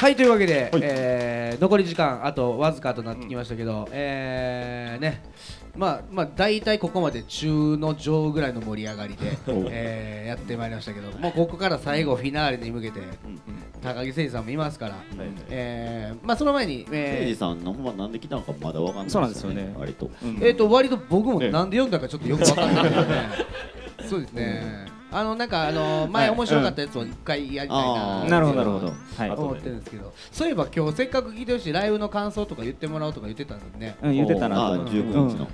はいというわけで、はい。えー残り時間あとわずかとなってきましたけど、えーね。まあまあ大体ここまで中の上ぐらいの盛り上がりで、えーやってまいりましたけどもうここから最後フィナーレに向けて高木誠二さんもいますから、えーまあその前に、誠えー司さんのほんまなんで来たのかまだわかんないそうなんですよね。割と。うんえー、と割と僕もええなんで読んだかちょっとよく分かんないね。そうですね、あのなんかあの前面白かったやつを一回やりたいな、なるほどなるほど。はい。思ってるんですけど。そういえば今日せっかく聞いてほしいライブの感想とか言ってもらおうとか言ってたのでね。うん言ってたなと。あ思う19日の。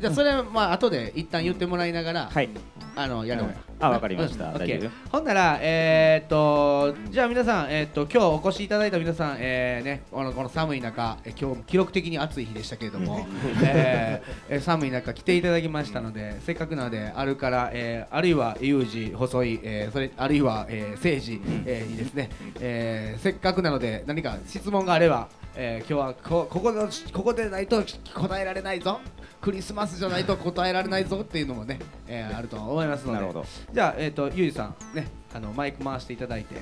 じゃあそれはまあ後で一旦言ってもらいながら、はいあのやろうや、あわかりました。うん。大丈夫ほんならえー、っとじゃあ皆さんえー、っと今日お越しいただいた皆さんえー、ねこのこの寒い中え今日も記録的に暑い日でしたけれども、え寒い中来ていただきましたのでせっかくなのであるから、えー、あるいは有事細い、えー、それあるいは、えー、政治、えー、にですね、えー、せっかくなので何か質問があれば、えー、今日はこここのここでないと答えられないぞクリスマスじゃないと答えられないぞっていうのもね、えー、あると思いますので。なるほど。じゃあ、えー、とゆうじさんねあのマイク回していただいて。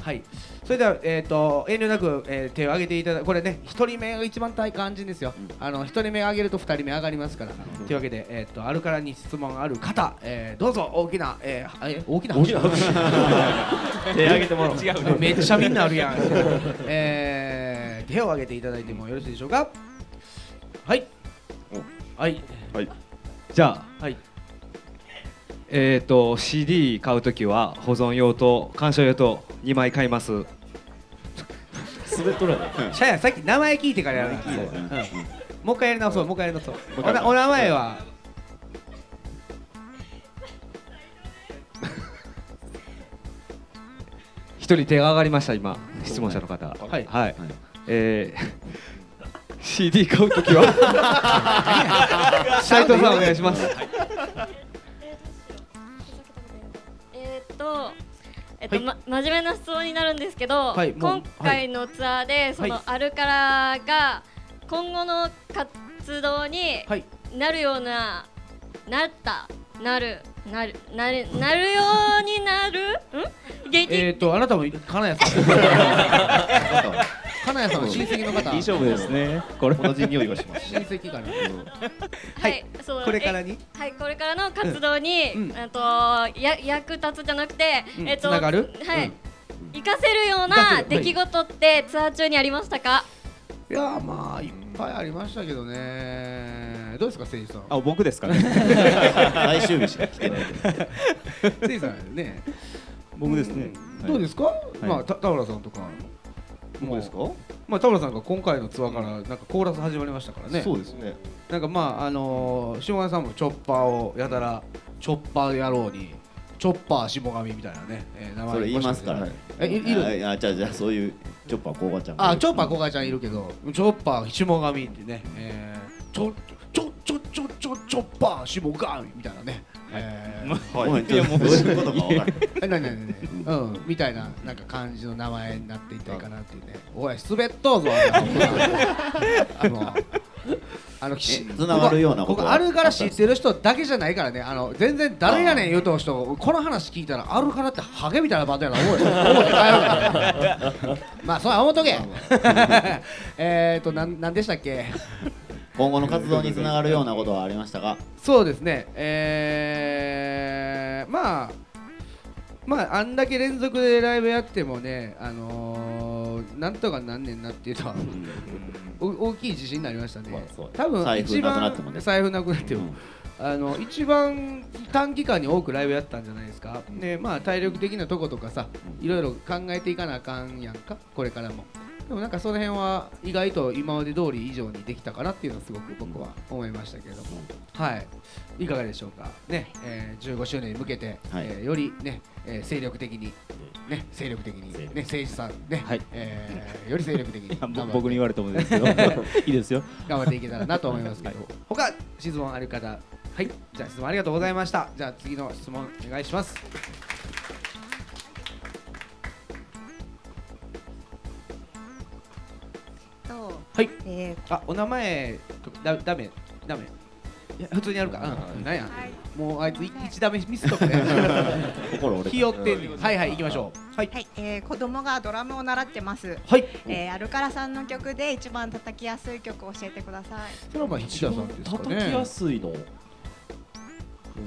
はい。それでは、えー、と遠慮なく、えー手を挙げていただこれね1人目が一番大肝心ですよ、あの1人目上げると2人目上がりますから、というわけで、えー、とあるからに質問ある方、えーどうぞ大きな、えーえ大きな拍手 手挙げてもらおう。違うめっちゃみんなあるやん、えー手を挙げていただいてもよろしいでしょうか？はいはい。はい。じゃあ、はい。えっ、と CD 買うときは保存用と鑑賞用と2枚買います。滑っとるやろシャヤさっき名前聞いてからやるもう一回やり直そう。もう一回やり直そう。おなお名前は？一人手が上がりました今。質問者の方。はい。はい。えー CD 買うときは。斉藤さんお願いします。えーっと、えっと、はい。ま、真面目な質問になるんですけど、はい今回のツアーで、その、はい。アルカラが今後の活動にはい。なるような、なった、なる、なる、なる、なるようになる？ん？劇、えっとあなたも金谷さん金谷さんの親戚の方。いい勝負ですね。これ。同じ匂いがします。親戚かな。はい、そう。これからに？えはい、これからの活動に、うん。あとや役立つじゃなくて、うん。えっとはい、うん。活かせるような出来事ってツアー中にありましたか？いやーまあいっぱいありましたけどね。どうですか誠司さん？あ僕ですかね。最終日しか来てない。誠司さんね。僕ですね。どうですか？まあた田村さんとか僕ですか？まあ田村さんが今回のツアーからなんかコーラス始まりましたからね。そうですね。なんかまああのー、下川さんもチョッパーをやたらチョッパー野郎にチョッパー下上みたいなね、えー名前それ言いますから。はいえいいる？あじゃあじゃあそういうチョッパーこうがちゃんあチョッパー小川ちゃんいるけどチョッパー下上ってね、えー、ちょちょちょちょちょチョッパー下上みたいなね、えー。ごめんちょっとどういうことかわかえなになにうんみたいななんか感じの名前になっていったらいいかなっていうね。おい滑っとうぞ。あのあのしつながるようなことここあるから知ってる人だけじゃないからね。あの全然誰やねん言うとる人。この話聞いたらあるからってハゲみたいなバンドやな。思う思って帰るからまあそうや思っとけ。えっとなんなんでしたっけ？今後の活動につながるようなことはありましたか？そうですね、えー、まあ、まあ、あんだけ連続でライブやってもね、あのー、なんとかなんねんなっていうのは、お大きい自信になりましたね。まあ多分財布一番なくなってもね。財布なくなっても、うん。あの一番短期間に多くライブやったんじゃないですか、でまあ体力的なとことかさいろいろ考えていかなあかんやんかこれからもでもなんかその辺は意外と今まで通り以上にできたかなっていうのはすごく僕は思いましたけれども、はい。いかがでしょうか。ね、えー、15周年に向けて、はい。えーよりね、えー精力的にね精力的にね政治さんね、はい。えーより精力的に 僕に言われてもですけど いいですよ。頑張っていけたらなと思いますけど、他質問ある方。はい。じゃあ質問ありがとうございました。じゃあ次の質問お願いしますはい。えあお名前だダメ。ダメ。いや普通にやるか。うん。なんや。もうあいつい一ダメミスとかね。心折れひよってんねん。はい。はい行きましょう。はい。はい、えー、子供がドラムを習ってます。はい。えー、アルカラさんの曲で一番叩きやすい曲を教えてください。それはまあ菱田さんですかね。叩きやすいの。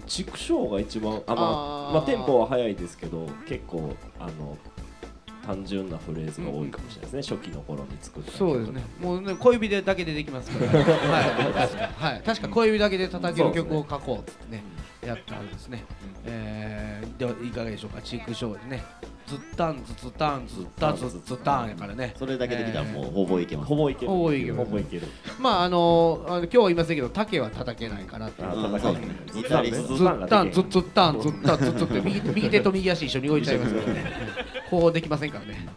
畜生が一番あまあまあテンポは速いですけど結構あの単純なフレーズが多いかもしれないですね、初期の頃に作った曲そうですね。もうね小指でだけでできますから、はい。確かはい、確か小指だけで叩ける曲を書こうってねやったんですね、えー、ではいかがでしょうか？チークショーでね。ずったんずつたんずったずつたんやからね。それだけできたらもうほぼいけます。ほぼいけるほぼいけるほぼいける。まああのあの今日は言いませんけど竹は叩けないからっていう。あうん叩かないそうですね。ずずったんずったんずったずっつって右右手と右足一緒に動いちゃいますからねこうできませんからね。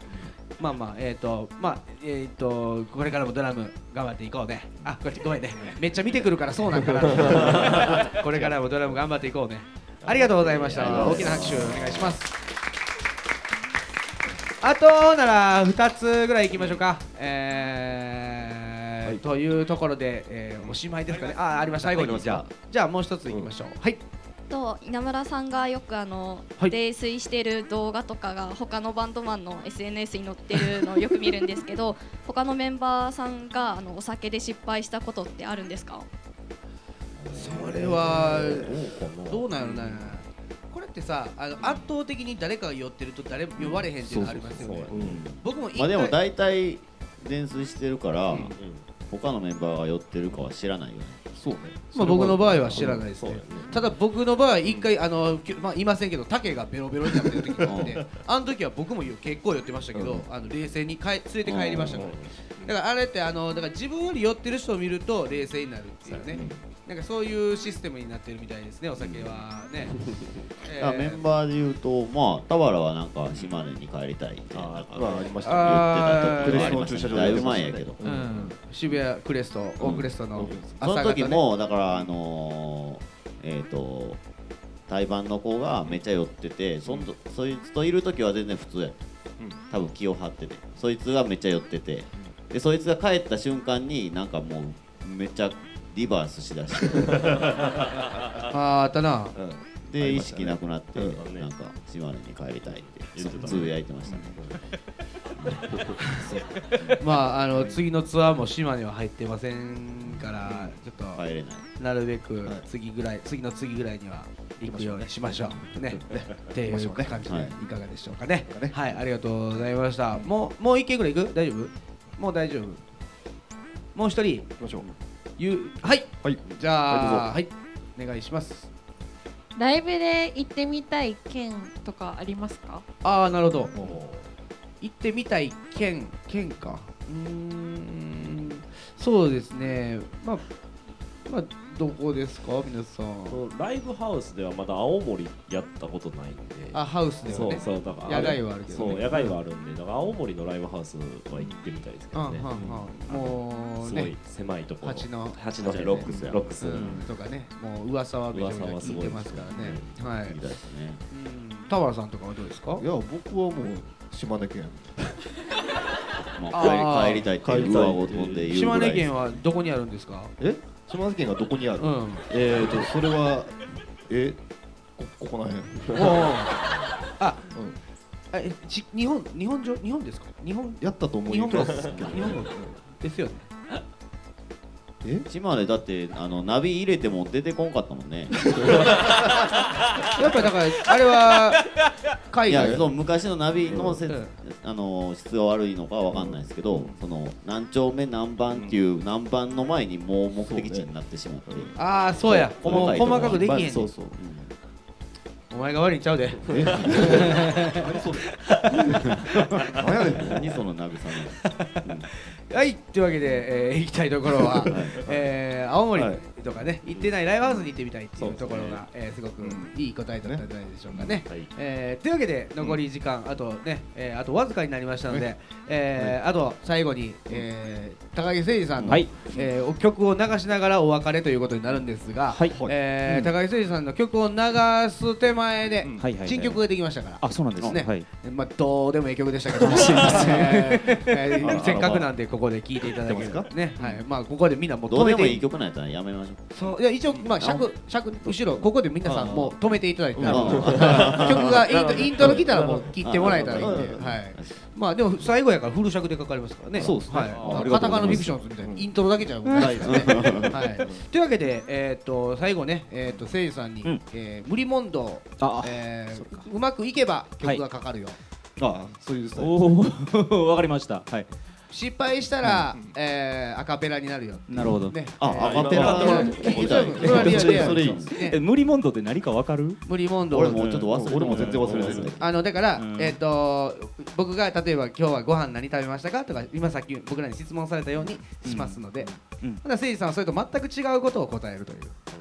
まあまあえっ、とまあえっ、とこれからもドラム頑張っていこうね。あこれごめんね。めっちゃ見てくるからそうなんかな。これからもドラム頑張っていこうね。ありがとうございました。大きな拍手お願いします。あとなら2つぐらいいきましょうか。えーというところで、えーおしまいですかね。あありました。最後にじゃあ。じゃあもう一ついきましょう、はいと稲村さんがよくあの、はい。泥酔してる動画とかが他のバンドマンの SNS に載ってるのをよく見るんですけど 他のメンバーさんがあのお酒で失敗したことってあるんですか？それはどうかなどうな。これってさあの圧倒的に誰かが酔ってると誰も酔われへんっていうのありますよね。うん。僕も一回まあでも大体泥酔してるから、うん他のメンバーが寄ってるかは知らないよねそうね。まあ僕の場合は知らないですね。そうだよね。ただ僕の場合一回あのきまあいませんけど竹がベロベロになってる時があってあの時は僕も結構酔ってましたけどあの冷静に帰連れて帰りましたから。だからあれってあのだから自分より酔ってる人を見ると冷静になるっていうねなんかそういうシステムになってるみたいですねお酒はね。えだからメンバーで言うとまあ田原はなんか島根に帰りたいってなんかあまあありました言ってた時がありましたね。だいぶ前やけどうん。渋谷クレストオークレストのその朝方ね。時もだからあのーえっ、と対バンの子がめっちゃ寄っててそんとそいつといる時は全然普通やった。多分気を張ってて。そいつがめっちゃ寄ってて。でそいつが帰った瞬間になんかもうめっちゃリバースしだして。あーあったな。で意識なくなってうん。なんか島根に帰りたいって言ってたつぶやいてましたね。まああの次のツアーも島根は入ってませんからちょっと帰れない。なるべく次ぐらい次の次ぐらいには行くようにしましょう。ね。っていう感じではいいかがでしょうかね。はい。ありがとうございました。もうもう一件ぐらい行く？大丈夫？もう大丈夫。もう一人？行きましょうゆはい。はい。じゃあははい。お願いします。ライブで行ってみたい県とかありますか？ああなるほど。も行ってみたい県県か。うーん。そうですね。まあまあどこですか？皆さん。うライブハウスではまだ青森やったことないんで。あハウスではそうねそうだから野外はあるけどね。そう野外はあるんでだから青森のライブハウスは行ってみたいですけうんうんどねうん。もうすごいね狭いところ。蜂の八のロックスやロックスうん。とかね。もう噂はめちゃめちゃ聞いてますからね。はいみたいですね。うん。田原さんとかはどうですか？いや僕はもう島根県。もう帰り帰りたいっていう上ごとで言うぐ島らい根県はどこにあるんですか？え？島根県がどこにある、うん。えーとそれはえ？こここら辺。あうん。あえち日本日本上日本ですか？日本やったと思う日本語けど日本語ですよね。え？島根だってあのナビ入れても出てこんかったもんね。やっぱだからあれは海外？いやそう昔のナビのせ、うんあの質が悪いのかわかんないですけど、その何丁目何番っていう何番の前にもう目的地になってしまって、ああそうや。細かくできへんねん。そうそう。お前が悪いんちゃうで。え？何そその慰め、はいというわけで、えー行きたいところは、えー青森。はいとかね行ってないライブハウスに行ってみたいっていそうところが、えーすごくいい答えだったんじゃないでしょうかね。はい。えーというわけで残り時間、あとね、えーあとわずかになりましたので、えーあと最後に、えー高木誠二さんの、はい。え曲を流しながらお別れということになるんですが、はい。えー高木誠二さんの曲を流す手前前で新曲ができましたから。あそうなんですね。まあどうでもいい曲でしたけど。せっかくなんでここで聴いていただけるね。はい。まあここでみんなもうどうでもいい曲なんやったらやめましょうそういや一応まあ尺尺後ろここで皆さんもう止めていただいてうん。曲がイントイントロ来たらもう切ってもらえたらいいんでうん。はい。まあでも最後やからフル尺でかかりますからね。そうですね。はい。カタカナフィクションズみたいなイントロだけじゃないですねはい。というわけでえっと最後ねえっとせいじさんにうん。えー無理問答あえーうまくいけば曲がかかるよ。あそういうおお わかりました。はい失敗したらえーアカペラになるよ。なるほど。ね。あえーアカペラ。え無理問答って何かわかる？無理問答俺もうちょっと忘れて俺も全然忘れてる。あのだから、うん。えっ、と僕が例えば今日はご飯何食べましたかとか今さっき僕らに質問されたようにしますので、うん。ほな誠司さんはそれと全く違うことを答えるという。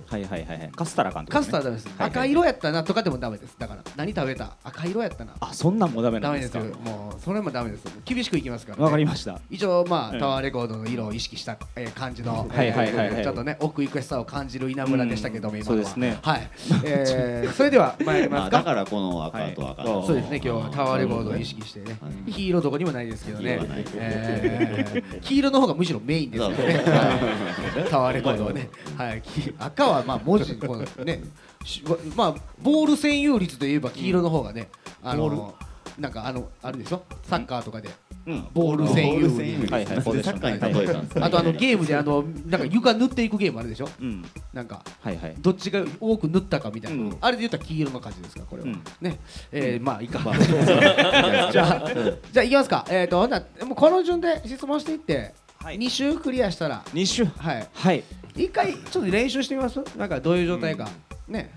はいはいはいはい。カスタラかカね。スターダメです、はいはい。赤色やったなとかでもダメです。だから何食べた？赤色やったな。あそんなんもダメなダメですすんでかよ。もうそれもダメです。厳しくいきますから、ね、わかりました一応まあ、うんタワーレコードの色を意識した、えー感じの、はいはいはいちょっとね奥行くしさを感じる稲村でしたけども、うん今のは。そうですね。はい、えー、それでは参りますか？あだからこの赤と赤と。そうですね、今日はタワーレコードを意識してね、黄色どこにもないですけどね。えー黄色の方がむしろメインですよね、はい。タワーレコードはね、はい、き赤はまあ文字、このね、しまあボール占有率で言えば黄色の方がね、あのなんかあのあるでしょ、サッカーとかで。うん。ボール占有率はいはい。なんでサッカーに例えたんですかあとあのゲームであのなんか床塗っていくゲームあるでしょ？うん。なんか。はいはい。どっちが多く塗ったかみたいな、うん。あれで言ったら黄色の感じですかこれは、うん。ね。えーまあいいか、じゃあじゃあいきますか。えっ、とほんならもうこの順で質問していって、はい。2週クリアしたら。二週はい。はい。一回ちょっと練習してみます？なんかどういう状態か、ね。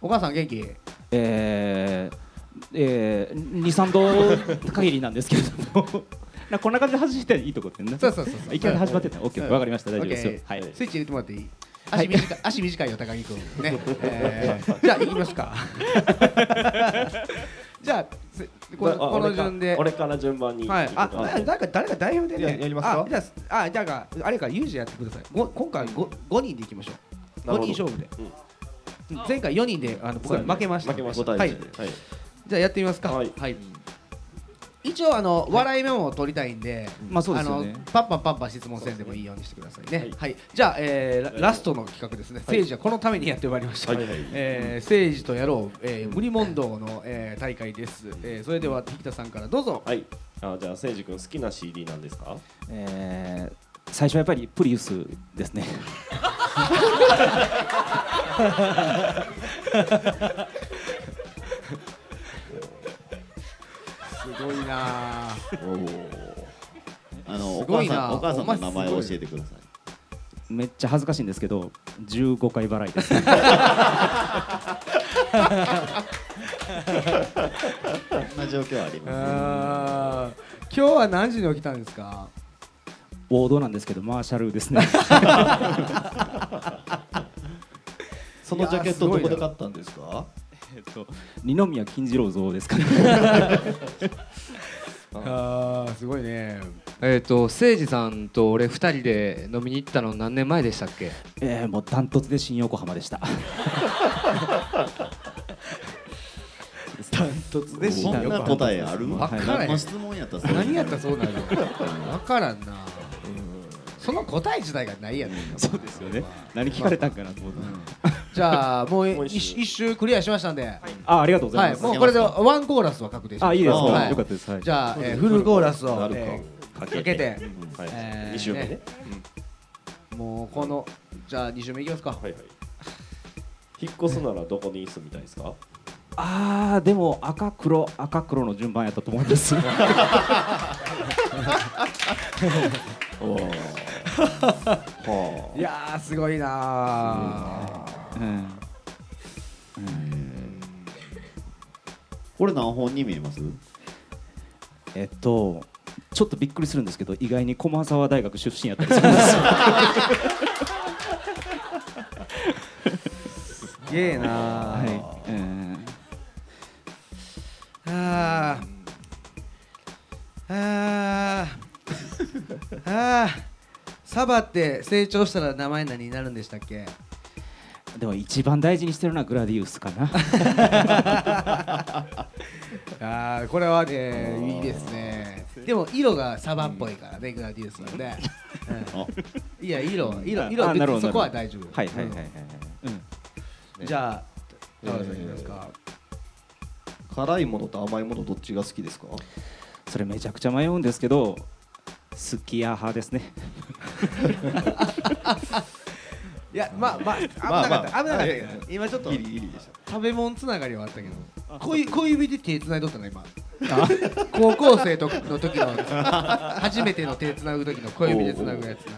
お母さん元気？えーえー、23度限りなんですけれども。なこんな感じで外していいとこってね。そうそうそうそう。いきなり始まってた。オッケーうん。わかりました。大丈夫ですよ。はい。スイッチ入れてもらっていい？はい。足短い、足短いよ高木君。ね、えー、じゃあ行きますか。じゃあせこのあこの順で。俺から俺から順番に。はい、あ、誰か誰か代表でね、ややりますか？あ、じゃあ、あ、じゃあ、あれか、ユージやってください。ご今回五五人でいきましょう。五人勝負で。うん。前回四人で、あの、僕ら負けました。負けました。はい、はいじゃあ、やってみますか。はい一応、あの、笑いメモを取りたいんで。まあそうですよねあのパンパンパンパン質問せんでもいいようにしてくださいね。はいはい、じゃあ、えーララストの企画ですね。はい政治はこのためにやってまいりました。はいはいえー政治とやろう、えー、無理問答の、えー、大会です。えー、それでは、引田さんからどうぞ。はいあじゃあ誠司君好きな CD なんですか？えー、最初はやっぱりプリウスですね ごいな。ああのおすごいな。母さんお母さんの名前を教えてください。めっちゃ恥ずかしいんですけど15回払いです。そんな状況はありまあー。今日は何時に起きたんですか？王道なんですけどマーシャルですね。そのジャケットどこで買ったんですか？えっと二宮金次郎像ですかね。あー。すごいね。えっ、と誠司さんと俺二人で飲みに行ったの何年前でしたっけ？えー、もうダントツで新横浜でした。ダントツでそんな答えある？わからん。質問やった何やったらそうなるの分からんな。その答え自体がないやねん。そうですよね。何聞かれたんかなと思って、じゃあもう一周。一一周クリアしましたんで。あありがとうござはいいます、もうこれでワンコーラスは確定しまあいいですか、はいよかったです、はい、じゃあえーフルコーラスをかえーかかけて。はい。えー2週目ね。もうこのじゃあ2周目いきますか。はいはい。引っ越すならどこに住みたいですか？あーでも赤黒赤黒の順番やったと思います。おー。はいやーすごいなこれ何本に見えます？えっとちょっとびっくりするんですけど意外に駒沢大学出身やったりするんですよ。すげえなーはい、うん。あー。あー。あー。サバって成長したら名前何になるんでしたっけ？ででも一番大事にしてるのはグラディウスかな。あーこれはねいいですね。でも色がサバっぽいからねグラディウスはね、うん。いや色色色そこは大丈夫。はいはいはいはい。はいうん。じゃあ田原さんいきますか、辛いものと甘いものどっちが好きですか？それめちゃくちゃ迷うんですけどすき家派ですね いやまあまあ危なかった、危なかったけど今ちょっとギリギリでした。食べ物つながりはあったけど。小指小指で手つないどったな今。高校生との時の初めての手つなぐ時の小指でつなぐやつな。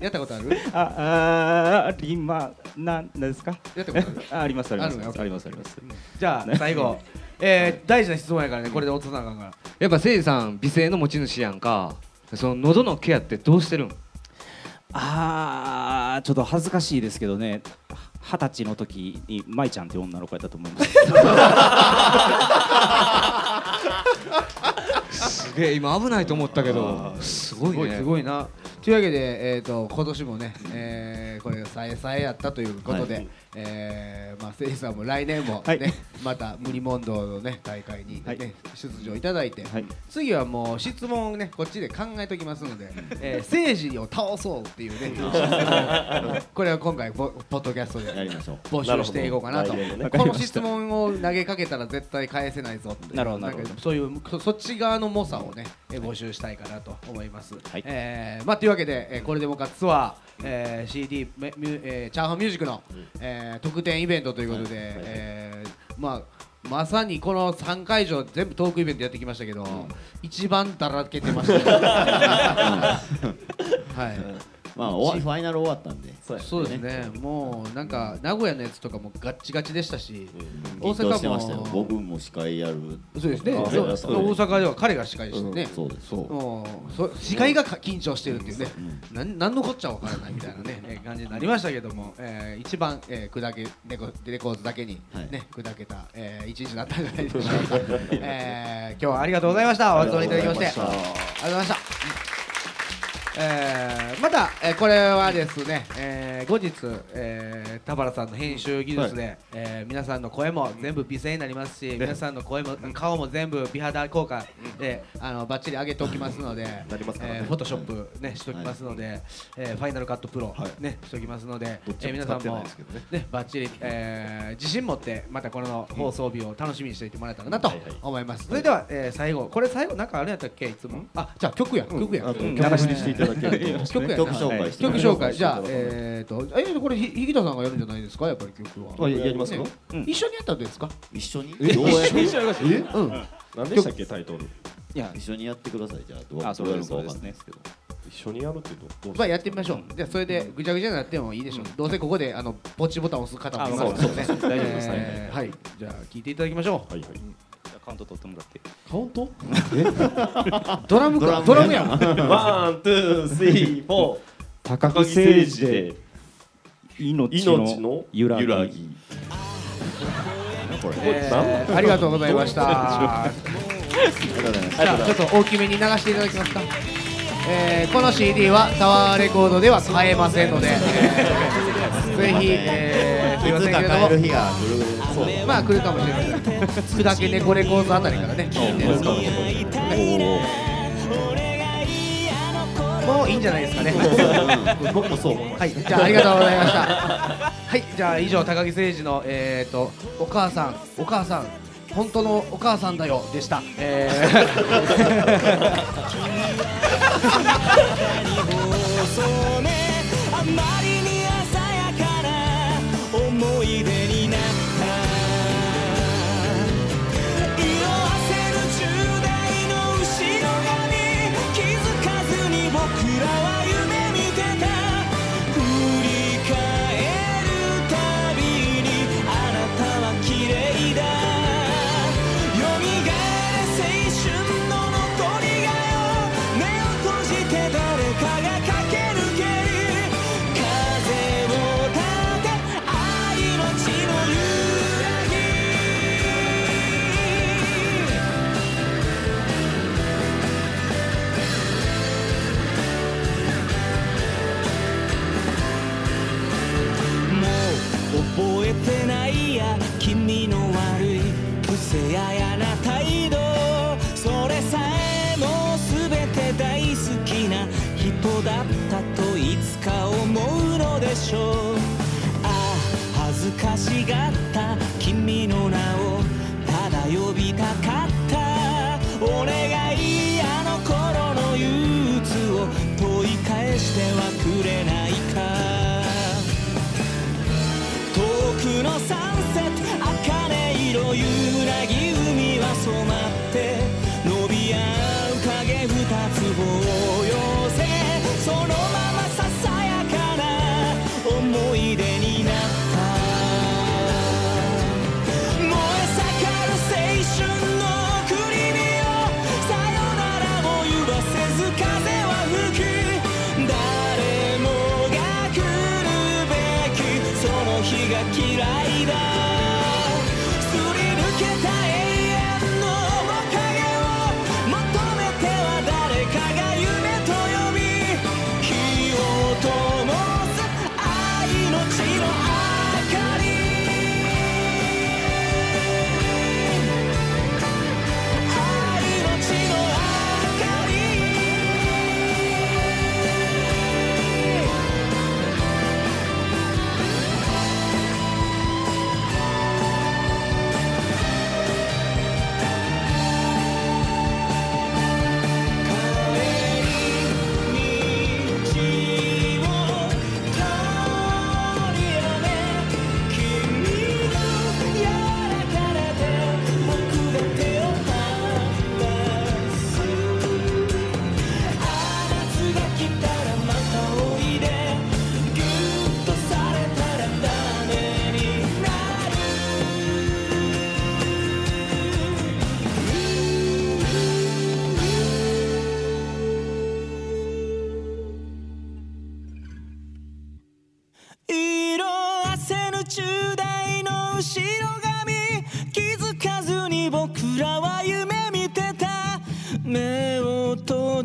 やったことある？あありまなんなんですか？やったことある？あありますあります。ありますあります。じゃあ最後、えー、大事な質問やからねこれで落とさなあかんからやっぱせいじさん美声の持ち主やんか。その喉のケアってどうしてるん？あーちょっと恥ずかしいですけどね。二十歳の時に舞ちゃんっていう女の子やったと思います。すげえ今危ないと思ったけど。すごいね。すごいな。というわけで、えー、と今年もね、えーこれがさえさえやったということで、はいえーまあ、せいさんも来年も、ねはい。また無理問答の、ね、大会に、ねはい。出場いただいて、はい。次はもう質問をねこっちで考えときますので、えー、政治を倒そうっていうね これは今回ポポッドキャストで募集していこうかなと。ね。この質問を投げかけたら絶対返せないぞってなるほどなるほど。んかそういうそそっち側の猛者をね、えー募集したいかなと思います、はい。えーまあというわけで、えーこれでもかツアー、えー CD めミュえーチャーハンミュージックの、えー特典イベントということで、えーまあまさにこの3会場全部トークイベントやってきましたけど、一番だらけてましたね。はい、まあ終わファイナル終わったんで。そうやそうですね、もうなんか名古屋のやつとかもガッチガチでしたし、大阪も。僕も司会やる。そうですね、あそう。そう大阪では彼が司会でしたね、そうです。もうそ司会がか緊張してるっていうね、なんなんのこっちゃわからないみたいなね、え ー感じになりましたけども、えー一番、えー、砕けレコレコードだけに、はい。ね砕けた、えー、一日になったんじゃないでしょうか、えー今日はありがとうございました、お集まりいただきまして、ありがとうございました。えーまた、えーこれはですね、えー後日、えー田原さんの編集技術で、えー皆さんの声も全部美声になりますし、皆さんの声も顔も全部美肌効果で、あのバッチリ上げておきますので、なりますからね。えーフォトショップねしときますので、えーファイナルカットプロ、はい。ねしときますので、どっちえー皆さんもね。ねバッチリ、えー自信持ってまたこの放送日を楽しみにしていてもらえたらなとはいはい。思います。それでは、えー最後これ最後なんかあれやったっけいつも？あじゃあ曲や曲や。うん。曲にしていただけると曲紹介して曲紹介。じゃあはいえーとえーこれひひぎたさんがやるんじゃないですか？やっぱり曲は。あややりますかね。一緒にやったらどうですか？一緒に？えどうやって？えうん。何でしたっけタイトル？いや一緒にやってください。じゃあどう？あそうですどうやるかわかんないですけど。一緒にやるってどどう？まあやってみましょう。じゃあそれでぐちゃぐちゃになってもいいでしょう。どうせここであのポチボタンを押す方もいますからね。あそうそうそう大丈夫です。えーはい。じゃあ聞いていただきましょう。はいはいカウント取ってもらって。カウント？ドラムか？ドドラムやん。 one, two, threeー、フォー。高高木誠二で。命命の揺らぎ。揺らぎ。これえーありがとうございました。ありがとうございますじゃあちょっと大きめに流していただけますか？えーこの CD はタワーレコードでは買えませんので、えーぜひ、えー、すいませんけれども帰る日が来る。そうまあ来るかもしれません。砕け猫レコードあたりからね、聞いてるかもしれない。もういいんじゃないですかね。僕もそうはい、じゃあありがとうございました。はい、じゃあ以上高木誠二のえっ、ー、とお母さんお母さん本当のお母さんだよでした。えあ 君の悪い癖ややな態度それさえも全て大好きな人だったといつか思うのでしょうああ恥ずかしがった君の名をただ呼びたかった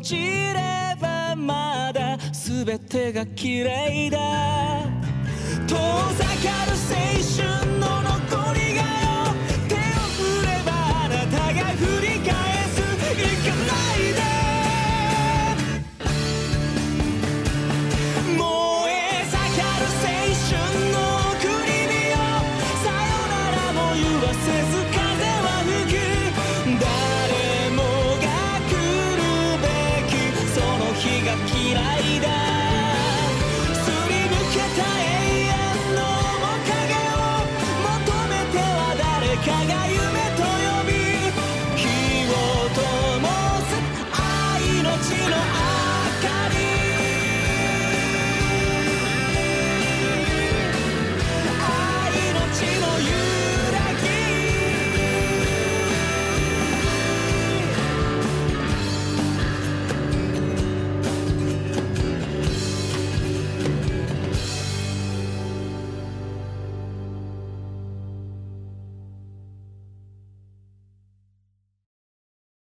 ちればまだ全てが綺麗だ。遠ざかる